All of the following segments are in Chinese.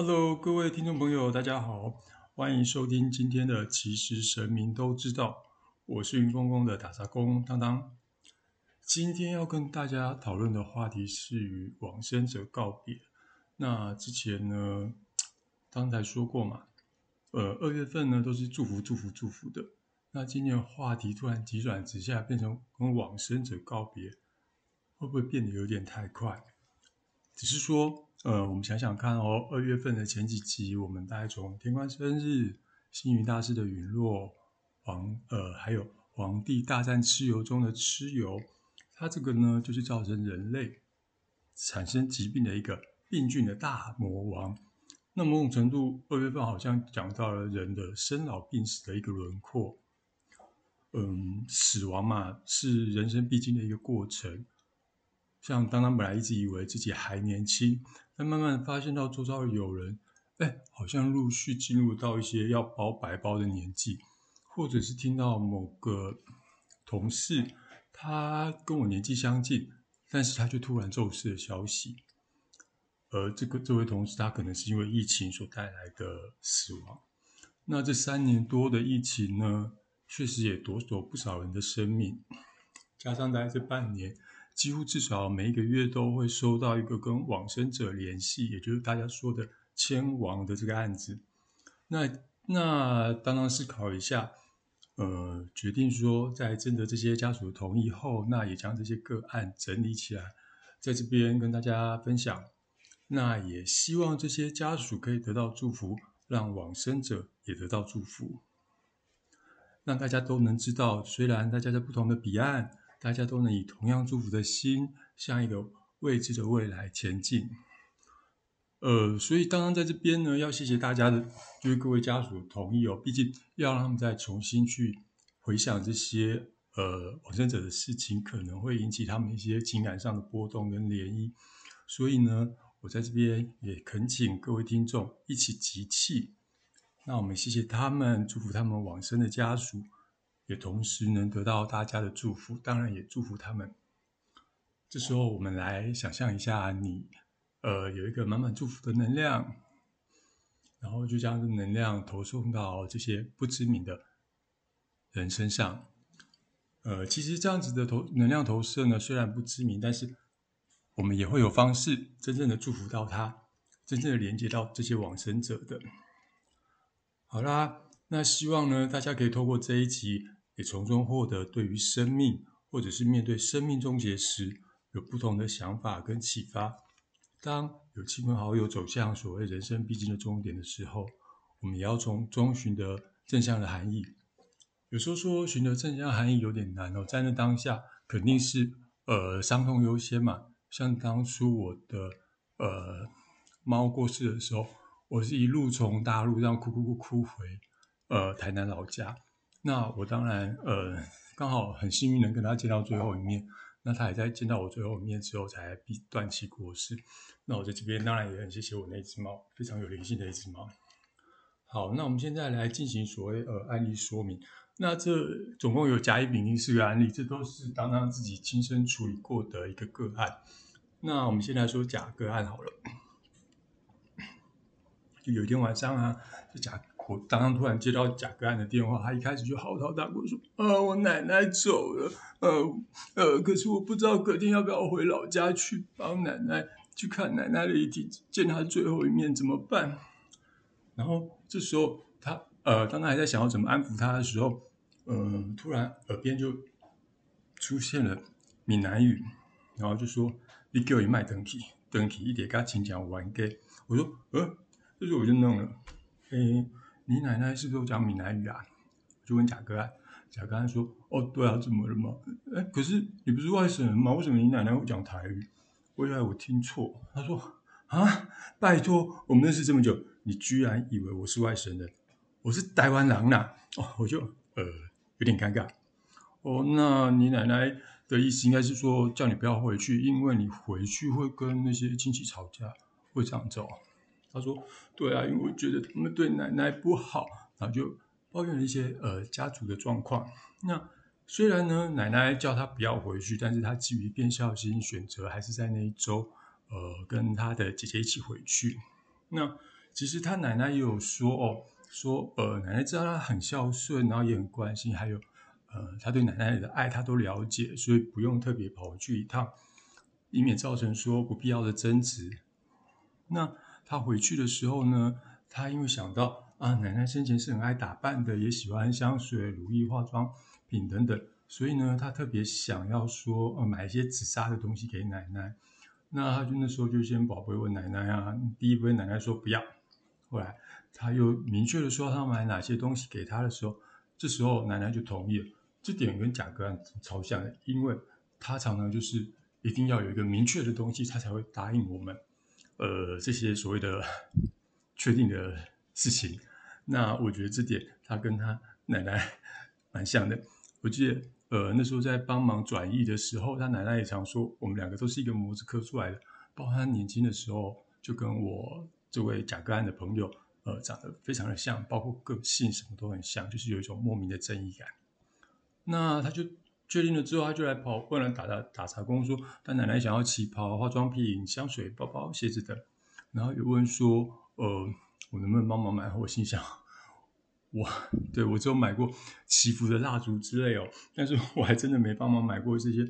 Hello，各位听众朋友，大家好，欢迎收听今天的《其实神明都知道》，我是云公公的打杂工当当。今天要跟大家讨论的话题是与往生者告别。那之前呢，刚才说过嘛，呃，二月份呢都是祝福、祝福、祝福的。那今年话题突然急转直下，变成跟往生者告别，会不会变得有点太快？只是说，呃，我们想想看哦，二月份的前几集，我们大概从天官生日、星云大师的陨落、皇呃，还有皇帝大战蚩尤中的蚩尤，它这个呢，就是造成人类产生疾病的一个病菌的大魔王。那某种程度，二月份好像讲到了人的生老病死的一个轮廓。嗯，死亡嘛，是人生必经的一个过程。像当当本来一直以为自己还年轻，但慢慢发现到周遭有人，哎，好像陆续进入到一些要包白包的年纪，或者是听到某个同事，他跟我年纪相近，但是他却突然骤逝的消息。而这个这位同事，他可能是因为疫情所带来的死亡。那这三年多的疫情呢？确实也夺走不少人的生命，加上在这半年，几乎至少每一个月都会收到一个跟往生者联系，也就是大家说的迁亡的这个案子。那那当当思考一下，呃，决定说在征得这些家属的同意后，那也将这些个案整理起来，在这边跟大家分享。那也希望这些家属可以得到祝福，让往生者也得到祝福。让大家都能知道，虽然大家在不同的彼岸，大家都能以同样祝福的心，向一个未知的未来前进。呃，所以刚刚在这边呢，要谢谢大家的，就是各位家属同意哦。毕竟要让他们再重新去回想这些呃往生者的事情，可能会引起他们一些情感上的波动跟涟漪。所以呢，我在这边也恳请各位听众一起集气。那我们谢谢他们，祝福他们往生的家属，也同时能得到大家的祝福，当然也祝福他们。这时候，我们来想象一下，你呃有一个满满祝福的能量，然后就将这能量投送到这些不知名的人身上。呃，其实这样子的投能量投射呢，虽然不知名，但是我们也会有方式真正的祝福到他，真正的连接到这些往生者的。好啦，那希望呢，大家可以透过这一集，也从中获得对于生命，或者是面对生命终结时，有不同的想法跟启发。当有亲朋好友走向所谓人生必经的终点的时候，我们也要从中寻得正向的含义。有时候说寻得正向含义有点难哦，在那当下肯定是呃伤痛优先嘛。像当初我的呃猫过世的时候。我是一路从大陆这样哭哭哭哭回，呃，台南老家。那我当然，呃，刚好很幸运能跟他见到最后一面。那他也在见到我最后一面之后才必断气过世。那我在这边当然也很谢谢我那只猫，非常有灵性的一只猫。好，那我们现在来进行所谓呃案例说明。那这总共有甲乙丙丁四个案例，这都是当当自己亲身处理过的一个个案。那我们先来说甲个案好了。就有一天晚上啊，就甲我刚刚突然接到贾个案的电话，他一开始就嚎啕大哭说：“啊，我奶奶走了，呃呃，可是我不知道隔天要不要回老家去帮奶奶去看奶奶的遗体，见她最后一面怎么办？”然后这时候他呃，当他还在想要怎么安抚他的时候，呃，突然耳边就出现了闽南语，然后就说：“你给我一麦登体，登体一点，跟他请讲完给。”我说：“呃。”这时候我就弄了，诶，你奶奶是不是讲闽南语啊？就问贾哥啊，贾哥说：“哦，对啊，怎么了嘛？哎，可是你不是外省人吗？为什么你奶奶会讲台语？”我以为我听错，他说：“啊，拜托，我们认识这么久，你居然以为我是外省人？我是台湾人呐！”哦，我就呃有点尴尬。哦，那你奶奶的意思应该是说叫你不要回去，因为你回去会跟那些亲戚吵架，会这样走。他说：“对啊，因为我觉得他们对奶奶不好，然后就抱怨了一些呃家族的状况。那虽然呢，奶奶叫他不要回去，但是他基于变孝心，选择还是在那一周呃跟他的姐姐一起回去。那其实他奶奶也有说哦，说呃，奶奶知道他很孝顺，然后也很关心，还有呃，他对奶奶的爱他都了解，所以不用特别跑去一趟，以免造成说不必要的争执。那他回去的时候呢，他因为想到啊，奶奶生前是很爱打扮的，也喜欢香水、乳液、化妆品等等，所以呢，他特别想要说呃，买一些紫砂的东西给奶奶。那他就那时候就先宝贝问奶奶啊，第一杯奶奶说不要，后来他又明确的说他买哪些东西给他的时候，这时候奶奶就同意了。这点跟贾格超像的，因为他常常就是一定要有一个明确的东西，他才会答应我们，呃，这些所谓的确定的事情。那我觉得这点他跟他奶奶 蛮像的。我记得。呃，那时候在帮忙转译的时候，他奶奶也常说，我们两个都是一个模子刻出来的。包括他年轻的时候，就跟我这位贾格安的朋友，呃，长得非常的像，包括个性什么都很像，就是有一种莫名的正义感。那他就确定了之后，他就来跑问了打打打杂工，说他奶奶想要旗袍、化妆品、香水、包包、鞋子等，然后又问说，呃，我能不能帮忙买？我心想。我对我只有买过祈福的蜡烛之类哦，但是我还真的没帮忙买过这些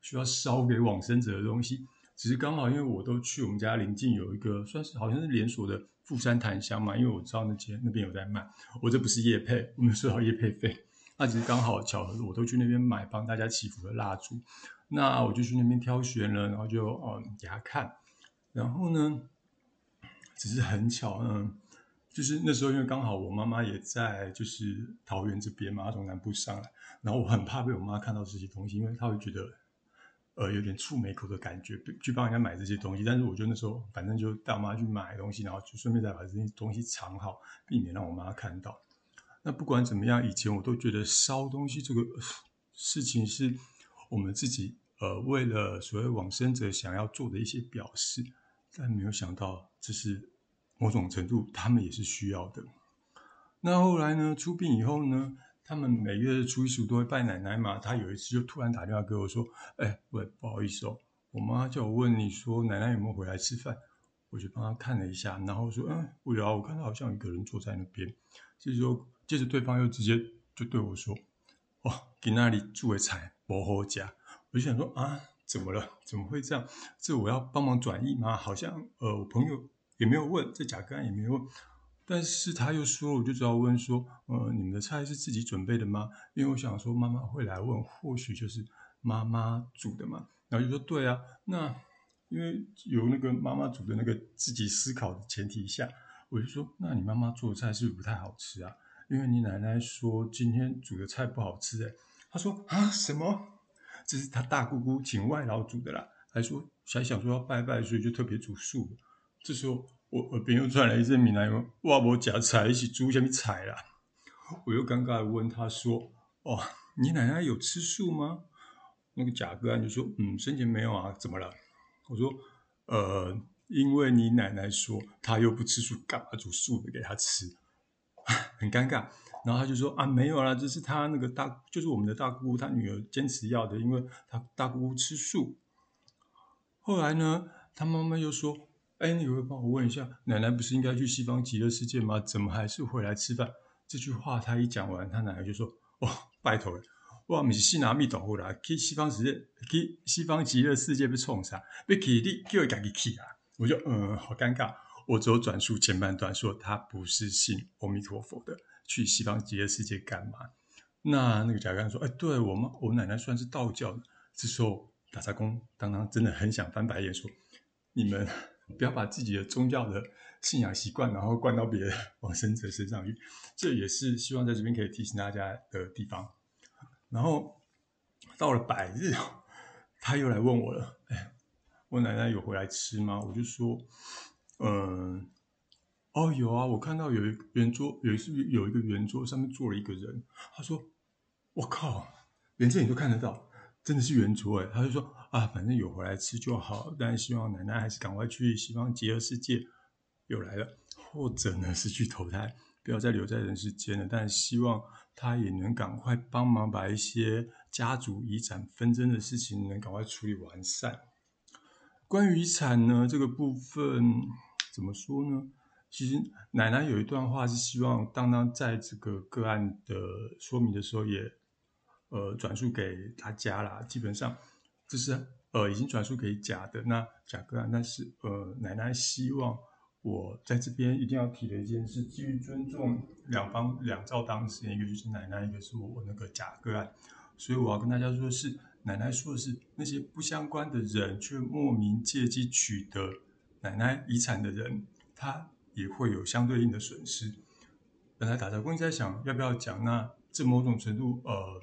需要烧给往生者的东西。只是刚好因为我都去我们家邻近有一个算是好像是连锁的富山檀香嘛，因为我知道那间那边有在卖。我这不是叶配，我们收到叶配费。那只是刚好巧合，我都去那边买帮大家祈福的蜡烛。那我就去那边挑选了，然后就嗯给他看。然后呢，只是很巧嗯。就是那时候，因为刚好我妈妈也在，就是桃园这边嘛，从南部上来，然后我很怕被我妈看到这些东西，因为她会觉得，呃，有点触眉口的感觉，去帮人家买这些东西。但是我就那时候，反正就带我妈去买东西，然后就顺便再把这些东西藏好，避免让我妈看到。那不管怎么样，以前我都觉得烧东西这个事情是我们自己呃为了所谓往生者想要做的一些表示，但没有想到这是。某种程度，他们也是需要的。那后来呢？出殡以后呢？他们每月初一十五都会拜奶奶嘛。他有一次就突然打电话给我说：“哎，喂，不好意思哦，我妈叫我问你说奶奶有没有回来吃饭。”我就帮他看了一下，然后说：“嗯，我有，我看到好像有一个人坐在那边。”这时候，接着对方又直接就对我说：“哦，给那里住的菜不好家。”我就想说：“啊，怎么了？怎么会这样？这我要帮忙转译吗？好像呃，我朋友。”也没有问，这甲干也没有问，但是他又说，我就只好问说，呃，你们的菜是自己准备的吗？因为我想说妈妈会来问，或许就是妈妈煮的嘛。然后就说对啊，那因为有那个妈妈煮的那个自己思考的前提下，我就说，那你妈妈做的菜是不是不太好吃啊？因为你奶奶说今天煮的菜不好吃哎。他说啊什么？这是他大姑姑请外劳煮的啦，还说还想说要拜拜，所以就特别煮素。这时候，我耳边又传来一阵闽南语：“哇，我夹菜一起煮下面菜啦！”我又尴尬的问他说：“哦，你奶奶有吃素吗？”那个贾哥就说：“嗯，生前没有啊，怎么了？”我说：“呃，因为你奶奶说她又不吃素，干嘛煮素的给她吃？” 很尴尬。然后他就说：“啊，没有啦，这是他那个大，就是我们的大姑姑，她女儿坚持要的，因为她大姑姑吃素。”后来呢，他妈妈又说。哎，你会帮我问一下，奶奶不是应该去西方极乐世界吗？怎么还是回来吃饭？这句话他一讲完，他奶奶就说：“哦，拜托了，哇，你是信阿弥陀佛啦，去西方世界，去西方极乐世界被冲啥？被去你叫自己去啊！”我就嗯，好尴尬。我只有转述前半段，说他不是信阿弥陀佛的，去西方极乐世界干嘛？那那个贾干说：“哎，对我妈，我奶奶算是道教的。”这时候打杂工当当真的很想翻白眼，说：“你们。”不要把自己的宗教的信仰习惯，然后灌到别的 往生者身上去，这也是希望在这边可以提醒大家的地方。然后到了百日，他又来问我了：“哎，我奶奶有回来吃吗？”我就说：“嗯，哦，有啊，我看到有一圆桌，有一次有一个圆桌上面坐了一个人。”他说：“我靠，连这你都看得到。”真的是圆桌哎，他就说啊，反正有回来吃就好，但希望奶奶还是赶快去西方极乐世界又来了，或者呢是去投胎，不要再留在人世间了。但希望他也能赶快帮忙把一些家族遗产纷争的事情能赶快处理完善。关于遗产呢这个部分怎么说呢？其实奶奶有一段话是希望当当在这个个案的说明的时候也呃转述给大家啦。基本上这是呃已经转述给甲的那甲个案，但是呃奶奶希望我在这边一定要提的一件事，基于尊重两方两造当事人，一个就是奶奶，一个是我那个甲个案，所以我要跟大家说的是。奶奶说的是那些不相关的人，却莫名借机取得奶奶遗产的人，他也会有相对应的损失。本来打杂工在想要不要讲，那这某种程度呃，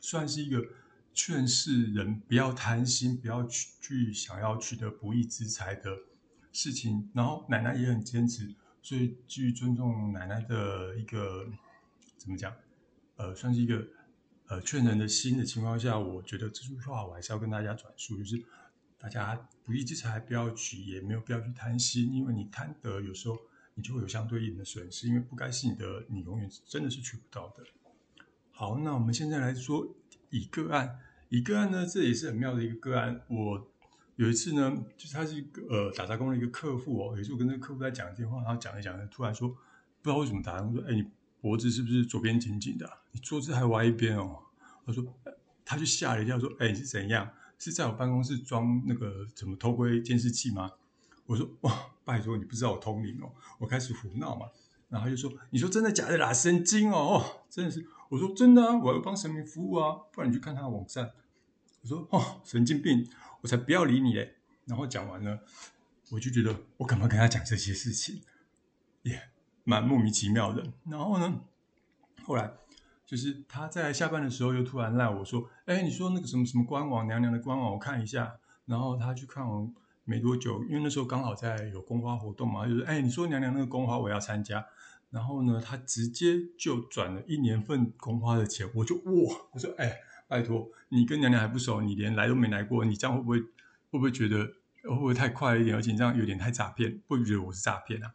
算是一个劝世人不要贪心，不要去去想要取得不义之财的事情。然后奶奶也很坚持，所以基于尊重奶奶的一个怎么讲，呃，算是一个。呃，劝人的心的情况下，我觉得这句话我还是要跟大家转述，就是大家不义之财不要取，也没有必要去贪心，因为你贪得有时候你就会有相对应的损失，因为不该是你的，你永远真的是取不到的。好，那我们现在来说以个案，以个案呢，这也是很妙的一个个案。我有一次呢，就是他是一个呃打杂工的一个客户哦，有一次我跟那个客户在讲电话，然后讲一讲，突然说不知道为什么打杂工说，哎你。脖子是不是左边紧紧的？你坐姿还歪一边哦。他说，他就吓了一跳，说：“哎，你是怎样？是在我办公室装那个怎么偷窥监视器吗？”我说：“哇，拜托，你不知道我通灵哦。”我开始胡闹嘛，然后他就说：“你说真的假的啦？神经哦，真的是。”我说：“真的啊，我要帮神明服务啊，不然你去看他的网站。”我说：“哦，神经病，我才不要理你嘞。”然后讲完了，我就觉得我干嘛跟他讲这些事情？也。蛮莫名其妙的，然后呢，后来就是他在下班的时候又突然赖我说：“哎，你说那个什么什么官网娘娘的官网，我看一下。”然后他去看完没多久，因为那时候刚好在有公花活动嘛，就是哎，你说娘娘那个公花我要参加。然后呢，他直接就转了一年份公花的钱，我就哇，我说哎，拜托你跟娘娘还不熟，你连来都没来过，你这样会不会会不会觉得会不会太快一点？而且你这样有点太诈骗，会不会觉得我是诈骗啊？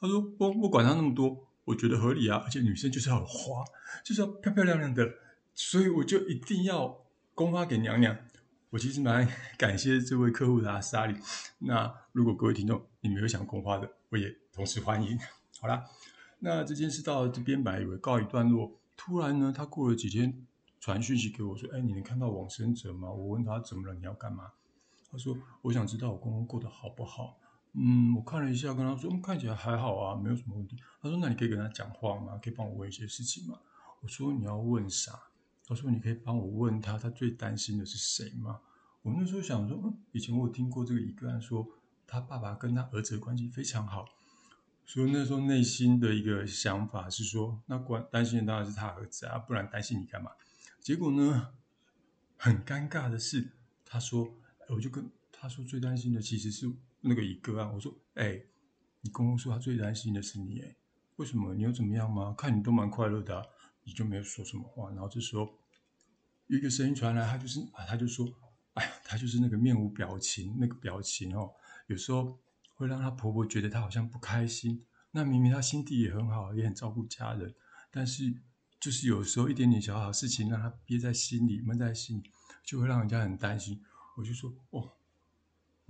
他说：“我我管他那么多，我觉得合理啊。而且女生就是要花，就是要漂漂亮亮的，所以我就一定要供花给娘娘。我其实蛮感谢这位客户的阿莎莉。那如果各位听众你没有想供花的，我也同时欢迎。好啦，那这件事到这边本来以为告一段落，突然呢，他过了几天传讯息给我说：‘哎，你能看到往生者吗？’我问他怎么了，你要干嘛？他说：‘我想知道我公公过得好不好。’嗯，我看了一下，跟他说，看起来还好啊，没有什么问题。他说，那你可以跟他讲话吗？可以帮我问一些事情吗？我说，你要问啥？他说，你可以帮我问他，他最担心的是谁吗？我那时候想说，嗯，以前我有听过这个一个人说，他爸爸跟他儿子的关系非常好，所以那时候内心的一个想法是说，那关担心的当然是他儿子啊，不然担心你干嘛？结果呢，很尴尬的是，他说，我就跟他说，最担心的其实是。那个一哥啊，我说，哎，你公公说他最担心的是你，哎，为什么？你又怎么样吗？看你都蛮快乐的，你就没有说什么话。然后这时候，一个声音传来，他就是啊，他就说，哎呀，他就是那个面无表情，那个表情哦，有时候会让他婆婆觉得他好像不开心。那明明他心地也很好，也很照顾家人，但是就是有时候一点点小小事情让他憋在心里，闷在心里，就会让人家很担心。我就说，哦。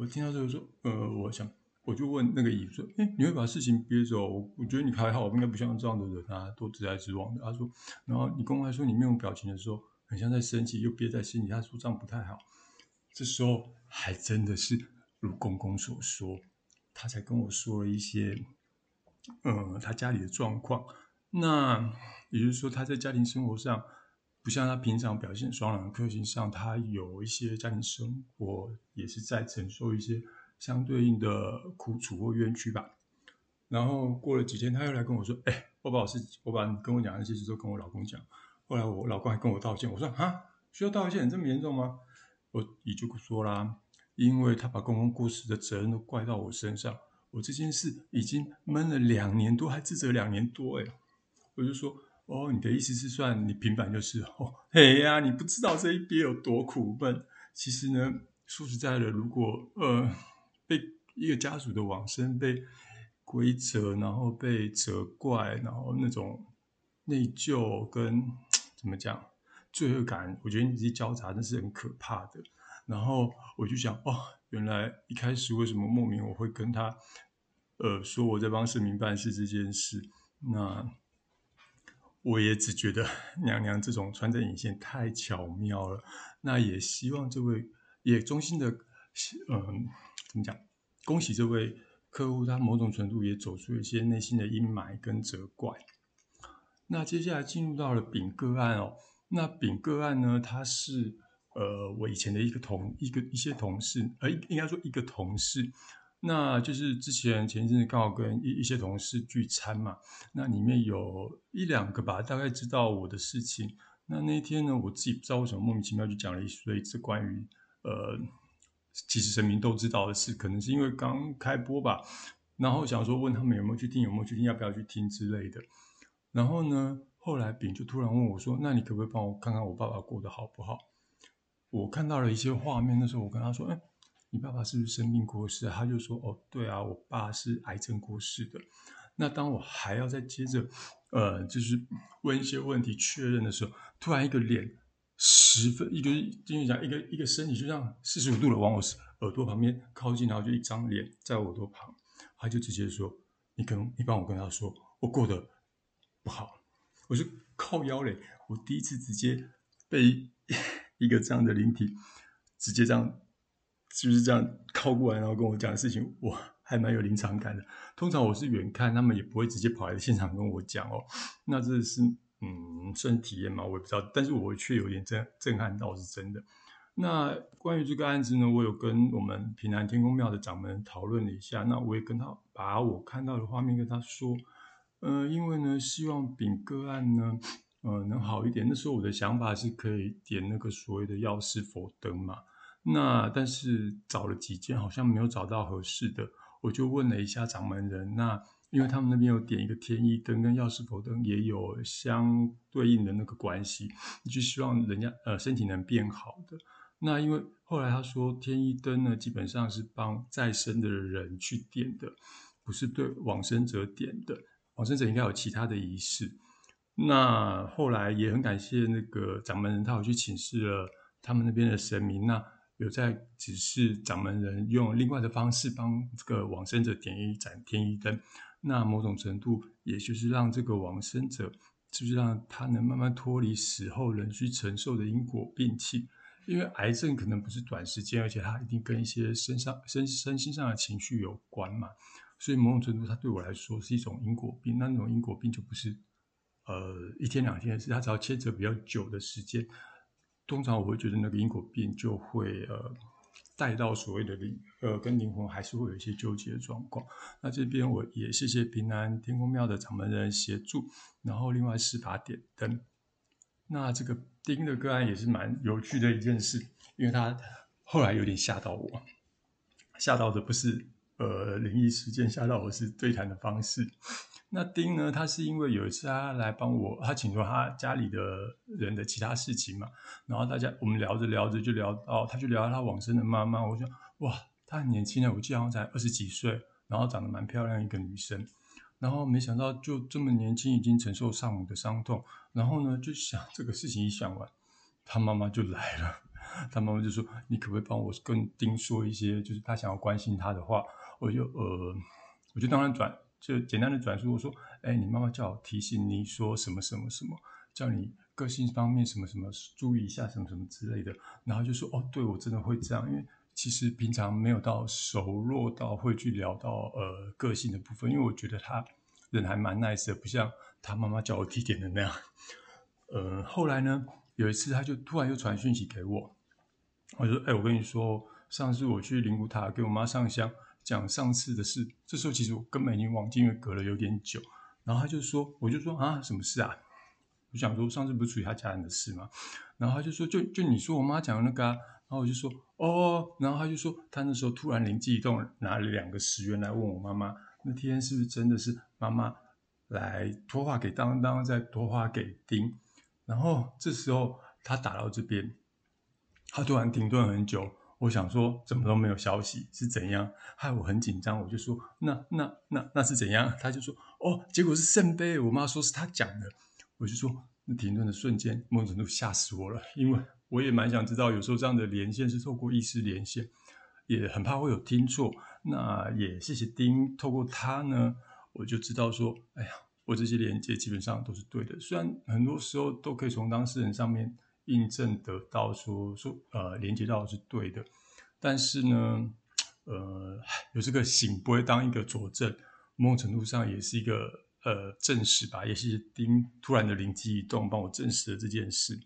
我听到这个说，呃，我想我就问那个姨说，哎，你会把事情憋着？我我觉得你还好，应该不像这样的人啊，都直来直往的。他说，然后你公开说你面无表情的时候，很像在生气，又憋在心里。他说这样不太好。这时候还真的是如公公所说，他才跟我说了一些，呃，他家里的状况。那也就是说，他在家庭生活上。不像他平常表现爽朗的个性上，他有一些家庭生活也是在承受一些相对应的苦楚或冤屈吧。然后过了几天，他又来跟我说：“哎，我把我事，我把你跟我讲的事情都跟我老公讲。”后来我老公还跟我道歉。我说：“啊，需要道歉？这么严重吗？”我也就说啦，因为他把公共故事的责任都怪到我身上，我这件事已经闷了两年多，还自责两年多。哎，我就说。哦，你的意思是算你平凡就是哦，嘿呀，你不知道这一边有多苦闷。其实呢，说实在的，如果呃被一个家属的往生被规责，然后被责怪，然后那种内疚跟怎么讲罪恶感，我觉得你这些交杂那是很可怕的。然后我就想，哦，原来一开始为什么莫名我会跟他呃说我在帮市民办事这件事，那我也只觉得 娘娘这种穿针引线太巧妙了。那也希望这位也衷心的，嗯，怎么讲？恭喜这位客户，他某种程度也走出一些内心的阴霾跟责怪。那接下来进入到了丙个案哦，那丙个案呢，他是呃我以前的一个同一个一些同事，呃应该说一个同事，那就是之前前一阵子刚好跟一一些同事聚餐嘛，那里面有一两个吧，大概知道我的事情。那那一天呢，我自己不知道为什么莫名其妙就讲了一堆这关于呃，其实神明都知道的事，可能是因为刚开播吧，然后想说问他们有没有去听，有没有去听，要不要去听之类的。然后呢，后来丙就突然问我说：“那你可不可以帮我看看我爸爸过得好不好？”我看到了一些画面，那时候我跟他说：“哎，你爸爸是不是生病过世？”他就说：“哦，对啊，我爸是癌症过世的。”那当我还要再接着。呃，就是问一些问题确认的时候，突然一个脸十分一个，就是讲一个一个身体就这样四十五度的往我耳朵旁边靠近，然后就一张脸在我耳朵旁，他就直接说：“你跟你帮我跟他说，我过得不好。”我就靠腰嘞，我第一次直接被 一个这样的灵体直接这样就是这样靠过来，然后跟我讲的事情，我。还蛮有临场感的。通常我是远看，他们也不会直接跑来现场跟我讲哦。那这是嗯，算体验嘛，我也不知道。但是我却有点震震撼到，是真的。那关于这个案子呢，我有跟我们平南天宫庙的掌门讨论了一下。那我也跟他把我看到的画面跟他说，嗯，因为呢，希望丙个案呢，呃，能好一点。那时候我的想法是可以点那个所谓的药师佛灯嘛。那但是找了几件，好像没有找到合适的。我就问了一下掌门人，那因为他们那边有点一个天一灯跟药师佛灯也有相对应的那个关系，就希望人家呃身体能变好的。那因为后来他说天一灯呢，基本上是帮在生的人去点的，不是对往生者点的。往生者应该有其他的仪式。那后来也很感谢那个掌门人，他有去请示了他们那边的神明。那有在指示掌门人用另外的方式帮这个往生者点一盏天一灯，那某种程度也就是让这个往生者，就是让他能慢慢脱离死后人需承受的因果病气？因为癌症可能不是短时间，而且它一定跟一些身上身身心上的情绪有关嘛，所以某种程度它对我来说是一种因果病。那那种因果病就不是呃一天两天的事，它只要牵扯比较久的时间。通常我会觉得那个因果病就会呃带到所谓的灵呃跟灵魂还是会有一些纠结的状况。那这边我也谢谢平安天宫庙的掌门人协助，然后另外是把点灯。那这个丁的个案也是蛮有趣的一件事，因为他后来有点吓到我，吓到的不是呃灵异事件，吓到我是对谈的方式。那丁呢？他是因为有一次他来帮我，他请求他家里的人的其他事情嘛。然后大家我们聊着聊着就聊到，他就聊到他往生的妈妈。我说哇，她很年轻的，我记得好像才二十几岁，然后长得蛮漂亮一个女生。然后没想到就这么年轻，已经承受丧母的伤痛。然后呢，就想这个事情一想完，他妈妈就来了。他妈妈就说：“你可不可以帮我跟丁说一些，就是他想要关心他的话？”我就呃，我就当然转。就简单的转述，我说：“哎，你妈妈叫我提醒你说什么什么什么，叫你个性方面什么什么注意一下，什么什么之类的。”然后就说：“哦，对我真的会这样，因为其实平常没有到熟络到会去聊到呃个性的部分，因为我觉得他人还蛮 nice 的，不像他妈妈叫我提点的那样。呃，后来呢，有一次他就突然又传讯息给我，我说：哎，我跟你说，上次我去灵谷塔给我妈上香。”讲上次的事，这时候其实我根本已经忘记，因为隔了有点久。然后他就说，我就说啊，什么事啊？我想说上次不是处理他家人的事吗？然后他就说，就就你说我妈讲的那个啊。然后我就说哦，然后他就说，他那时候突然灵机一动，拿了两个十元来问我妈妈，那天是不是真的是妈妈来托话给当当，再托话给丁？然后这时候他打到这边，他突然停顿很久。我想说，怎么都没有消息，是怎样？害我很紧张。我就说，那那那那是怎样？他就说，哦，结果是圣杯。我妈说是他讲的。我就说，那停顿的瞬间，某种程度吓死我了，因为我也蛮想知道，有时候这样的连线是透过意识连线，也很怕会有听错。那也谢谢丁，透过他呢，我就知道说，哎呀，我这些连接基本上都是对的。虽然很多时候都可以从当事人上面印证得到说说呃连接到是对的，但是呢，呃，有这个醒不会当一个佐证，某种程度上也是一个呃证实吧。也是丁突然的灵机一动，帮我证实了这件事。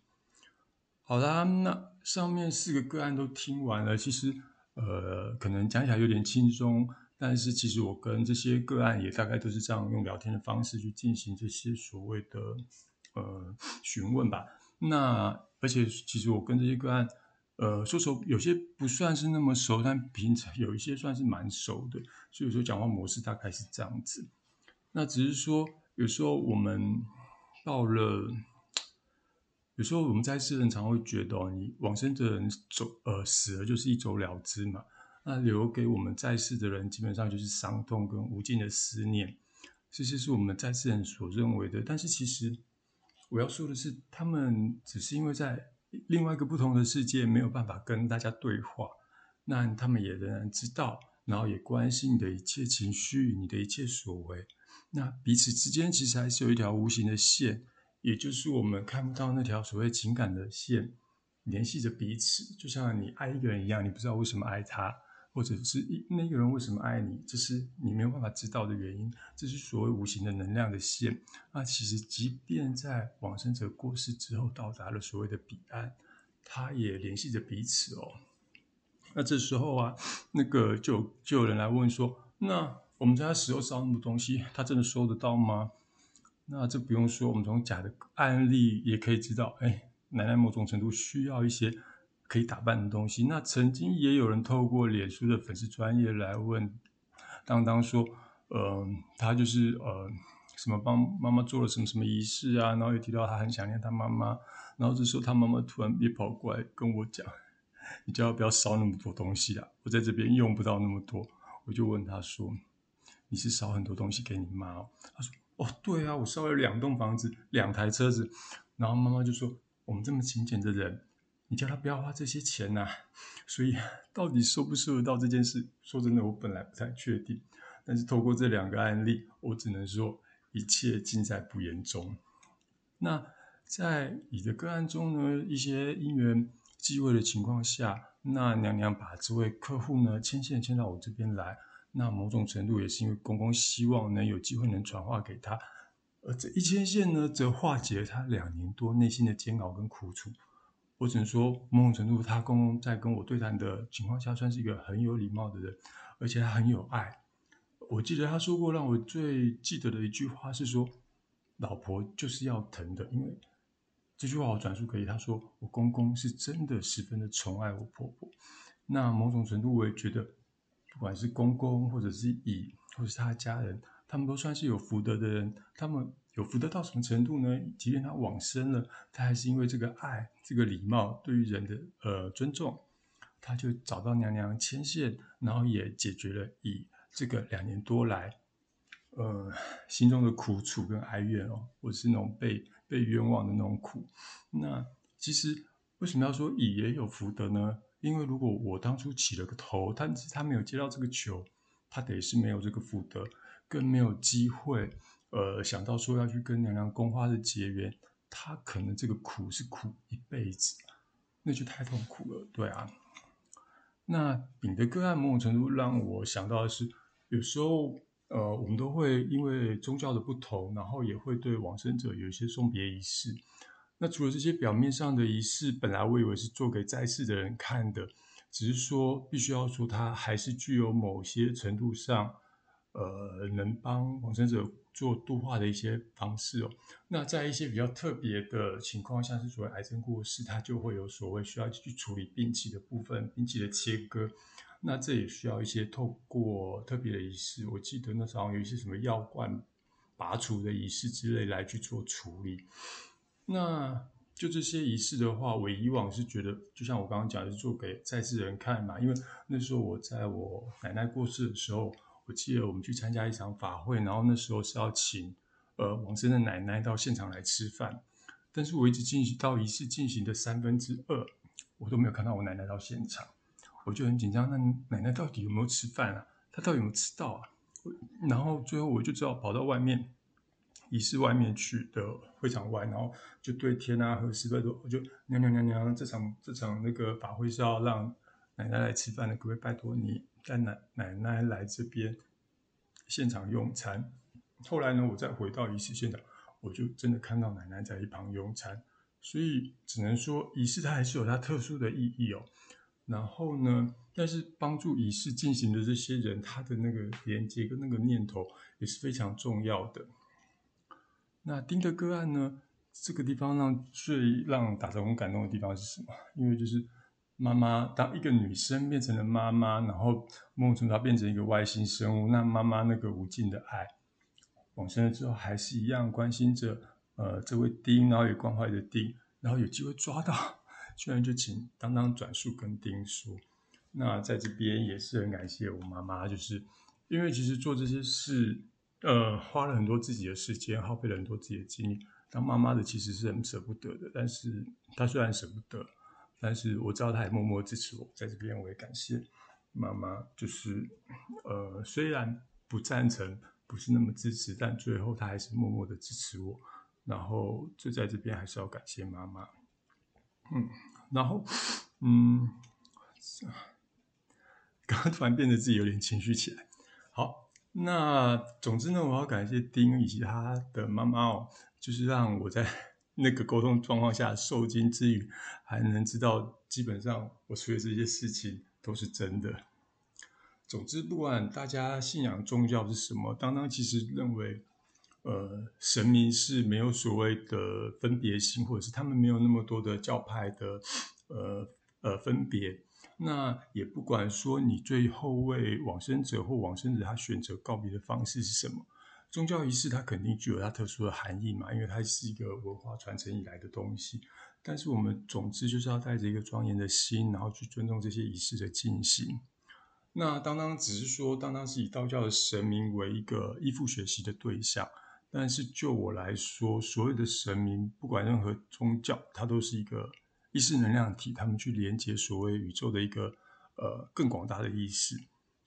好啦，那上面四个个案都听完了，其实呃，可能讲起来有点轻松，但是其实我跟这些个案也大概都是这样用聊天的方式去进行这些所谓的呃询问吧。那而且其实我跟这些个案，呃，说熟有些不算是那么熟，但平常有一些算是蛮熟的，所以说讲话模式大概是这样子。那只是说有时候我们到了。有时候我们在世人常会觉得，你往生的人走，呃，死了就是一走了之嘛。那留给我们在世的人，基本上就是伤痛跟无尽的思念，这些是我们在世人所认为的。但是其实我要说的是，他们只是因为在另外一个不同的世界，没有办法跟大家对话。那他们也仍然知道，然后也关心你的一切情绪，你的一切所为。那彼此之间其实还是有一条无形的线。也就是我们看不到那条所谓情感的线，联系着彼此，就像你爱一个人一样，你不知道为什么爱他，或者是一那个人为什么爱你，这是你没有办法知道的原因。这是所谓无形的能量的线。那其实，即便在往生者过世之后，到达了所谓的彼岸，他也联系着彼此哦。那这时候啊，那个就就有人来问说：那我们在他死后烧那么多东西，他真的收得到吗？那这不用说，我们从假的案例也可以知道，哎，奶奶某种程度需要一些可以打扮的东西。那曾经也有人透过脸书的粉丝专业来问当当说，呃，他就是呃什么帮妈妈做了什么什么仪式啊，然后也提到他很想念他妈妈，然后这时候他妈妈突然也跑过来跟我讲，你叫他不要烧那么多东西啊，我在这边用不到那么多。我就问他说，你是烧很多东西给你妈？哦？他说。哦，对啊，我烧了两栋房子，两台车子，然后妈妈就说：“我们这么勤俭的人，你叫他不要花这些钱呐。”所以 到底收不收得到这件事，说真的，我本来不太确定。但是透过这两个案例，我只能说一切尽在不言中。那在你的个案中呢，一些因缘机会的情况下，那娘娘把这位客户呢牵线牵到我这边来。那某种程度也是因为公公希望能有机会能传话给他，而这一牵线呢，则化解了他两年多内心的煎熬跟苦楚。我只能说，某种程度，他公公在跟我对谈的情况下，算是一个很有礼貌的人，而且他很有爱。我记得他说过，让我最记得的一句话是说：“老婆就是要疼的。”因为这句话我转述给他说，我公公是真的十分的宠爱我婆婆。那某种程度，我也觉得。不管是公公，或者是乙，或者是他家人，他们都算是有福德的人。他们有福德到什么程度呢？即便他往生了，他还是因为这个爱、这个礼貌，对于人的呃尊重，他就找到娘娘牵线，然后也解决了乙这个两年多来呃心中的苦楚跟哀怨哦，或是那种被被冤枉的那种苦。那其实为什么要说乙也有福德呢？因为如果我当初起了个头，但是他没有接到这个球，他得是没有这个福德，更没有机会，呃，想到说要去跟娘娘宫花的结缘，他可能这个苦是苦一辈子，那就太痛苦了，对啊。那丙的个案某种程度让我想到的是，有时候，呃，我们都会因为宗教的不同，然后也会对往生者有一些送别仪式。那除了这些表面上的仪式，本来我以为是做给在世的人看的，只是说必须要说，它还是具有某些程度上，呃，能帮往生者做度化的一些方式哦。那在一些比较特别的情况，下是所谓癌症过世，它就会有所谓需要去处理病期的部分，病期的切割，那这也需要一些透过特别的仪式。我记得那时候有一些什么药罐拔除的仪式之类来去做处理。那就这些仪式的话，我以往是觉得，就像我刚刚讲，是做给在世人看嘛。因为那时候我在我奶奶过世的时候，我记得我们去参加一场法会，然后那时候是要请呃王生的奶奶到现场来吃饭，但是我一直进行到仪式进行的三分之二，我都没有看到我奶奶到现场，我就很紧张。那奶奶到底有没有吃饭啊？她到底有没有吃到啊？然后最后我就只好跑到外面仪式外面去的会场外，然后就对天啊和石拜多，我就娘娘娘娘，这场这场那个法会是要让奶奶来吃饭的，各位拜托你带奶奶奶来这边现场用餐？后来呢，我再回到仪式现场，我就真的看到奶奶在一旁用餐，所以只能说仪式它还是有它特殊的意义哦。然后呢，但是帮助仪式进行的这些人，他的那个连接跟那个念头也是非常重要的。那丁的个案呢，这个地方让最让打中感动的地方是什么？因为就是妈妈当一个女生变成了妈妈，然后梦中她变成一个外星生物，那妈妈那个无尽的爱。往生了之后，还是一样关心着呃这位丁，然后也关怀着丁，然后有机会抓到，居然就请当当转述跟丁说。那在这边也是很感谢我妈妈，就是因为其实做这些事，呃，花了很多自己的时间，耗费了很多自己的精力。当妈妈的其实是很舍不得的，但是她虽然舍不得，但是我知道她也默默支持我。在这边我也感谢妈妈，就是呃虽然不赞成。不是那么支持，但最后他还是默默的支持我。然后就在这边还是要感谢妈妈。嗯，然后嗯，刚刚突然变得自己有点情绪起来。好，那总之呢，我要感谢丁以及他的妈妈哦，就是让我在那个沟通状况下受惊之余，还能知道基本上我说的这些事情都是真的。总之，不管大家信仰宗教是什么，当当其实认为，呃，神明是没有所谓的分别心，或者是他们没有那么多的教派的，呃呃分别。那也不管说你最后为往生者或往生者他选择告别的方式是什么，宗教仪式它肯定具有它特殊的含义嘛，因为它是一个文化传承以来的东西。但是我们总之就是要带着一个庄严的心，然后去尊重这些仪式的进行。那当当只是说，当当是以道教的神明为一个依附学习的对象，但是就我来说，所有的神明，不管任何宗教，它都是一个意识能量体，他们去连接所谓宇宙的一个呃更广大的意识。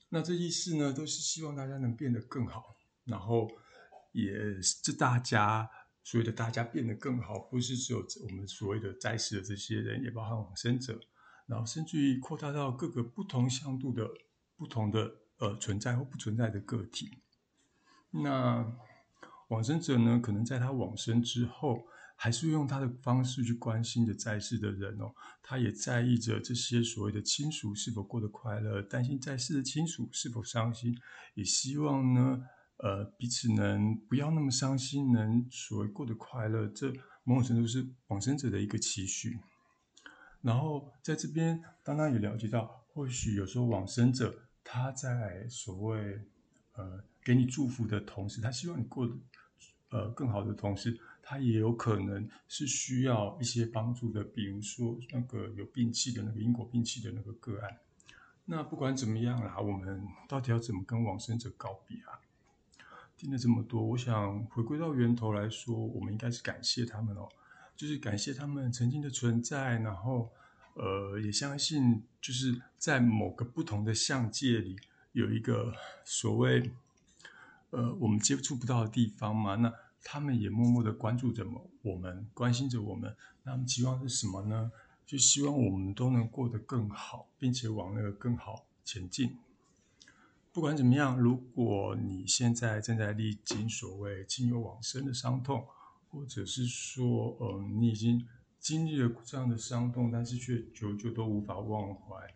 那这意识呢，都是希望大家能变得更好，然后也是大家所谓的大家变得更好，不是只有我们所谓的在世的这些人，也包含往生者，然后甚至于扩大到各个不同向度的。不同的呃存在或不存在的个体，那往生者呢，可能在他往生之后，还是用他的方式去关心着在世的人哦。他也在意着这些所谓的亲属是否过得快乐，担心在世的亲属是否伤心，也希望呢，呃，彼此能不要那么伤心，能所谓过得快乐。这某种程度是往生者的一个期许。然后在这边，当然也了解到，或许有时候往生者。他在所谓呃给你祝福的同时，他希望你过得呃更好的同时，他也有可能是需要一些帮助的，比如说那个有病气的那个因果病气的那个个案。那不管怎么样啦，我们到底要怎么跟往生者告别啊？听了这么多，我想回归到源头来说，我们应该是感谢他们哦，就是感谢他们曾经的存在，然后。呃，也相信就是在某个不同的相界里，有一个所谓呃我们接触不到的地方嘛。那他们也默默的关注着我们，关心着我们。那他们期望是什么呢？就希望我们都能过得更好，并且往那个更好前进。不管怎么样，如果你现在正在历经所谓亲友往生的伤痛，或者是说，嗯，你已经。经历了这样的伤痛，但是却久久都无法忘怀。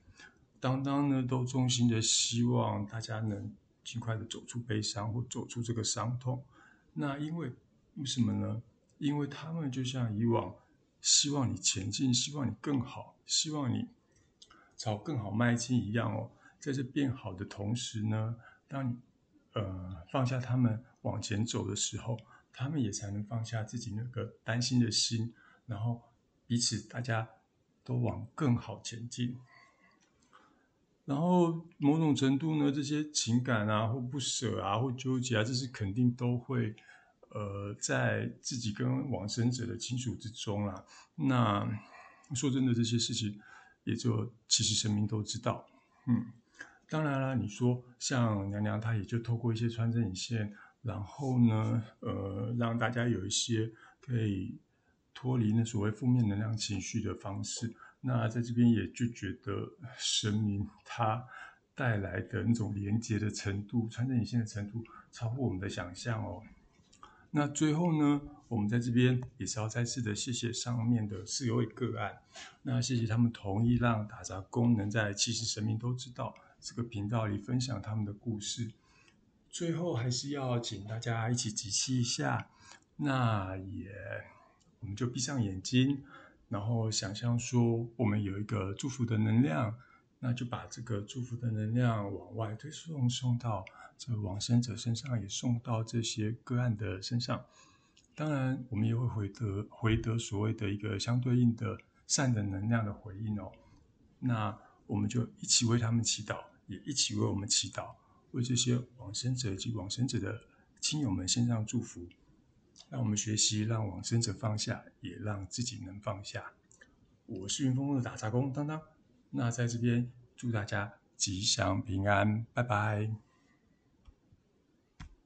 当当呢，都衷心的希望大家能尽快的走出悲伤，或走出这个伤痛。那因为为什么呢？因为他们就像以往，希望你前进，希望你更好，希望你朝更好迈进一样哦。在这变好的同时呢，当你呃放下他们往前走的时候，他们也才能放下自己那个担心的心，然后。彼此，大家都往更好前进。然后某种程度呢，这些情感啊，或不舍啊，或纠结啊，这是肯定都会，呃，在自己跟往生者的亲属之中啦。那说真的，这些事情也就其实神明都知道，嗯。当然了，你说像娘娘，她也就透过一些穿针引线，然后呢，呃，让大家有一些可以脱离那所谓负面能量情绪的方式。那在这边也就觉得神明他带来的那种连接的程度、穿针引线的程度，超乎我们的想象哦。那最后呢，我们在这边也是要再次的谢谢上面的四位个案，那谢谢他们同意让打杂工能在其实神明都知道这个频道里分享他们的故事。最后还是要请大家一起集气一下，那也我们就闭上眼睛，然后想象说我们有一个祝福的能量，那就把这个祝福的能量往外推送，送到。这往生者身上也送到这些个案的身上，当然我们也会回得回得所谓的一个相对应的善的能量的回应哦。那我们就一起为他们祈祷，也一起为我们祈祷，为这些往生者及往生者的亲友们献上祝福。让我们学习让往生者放下，也让自己能放下。我是云峰的打杂工当当，那在这边祝大家吉祥平安，拜拜。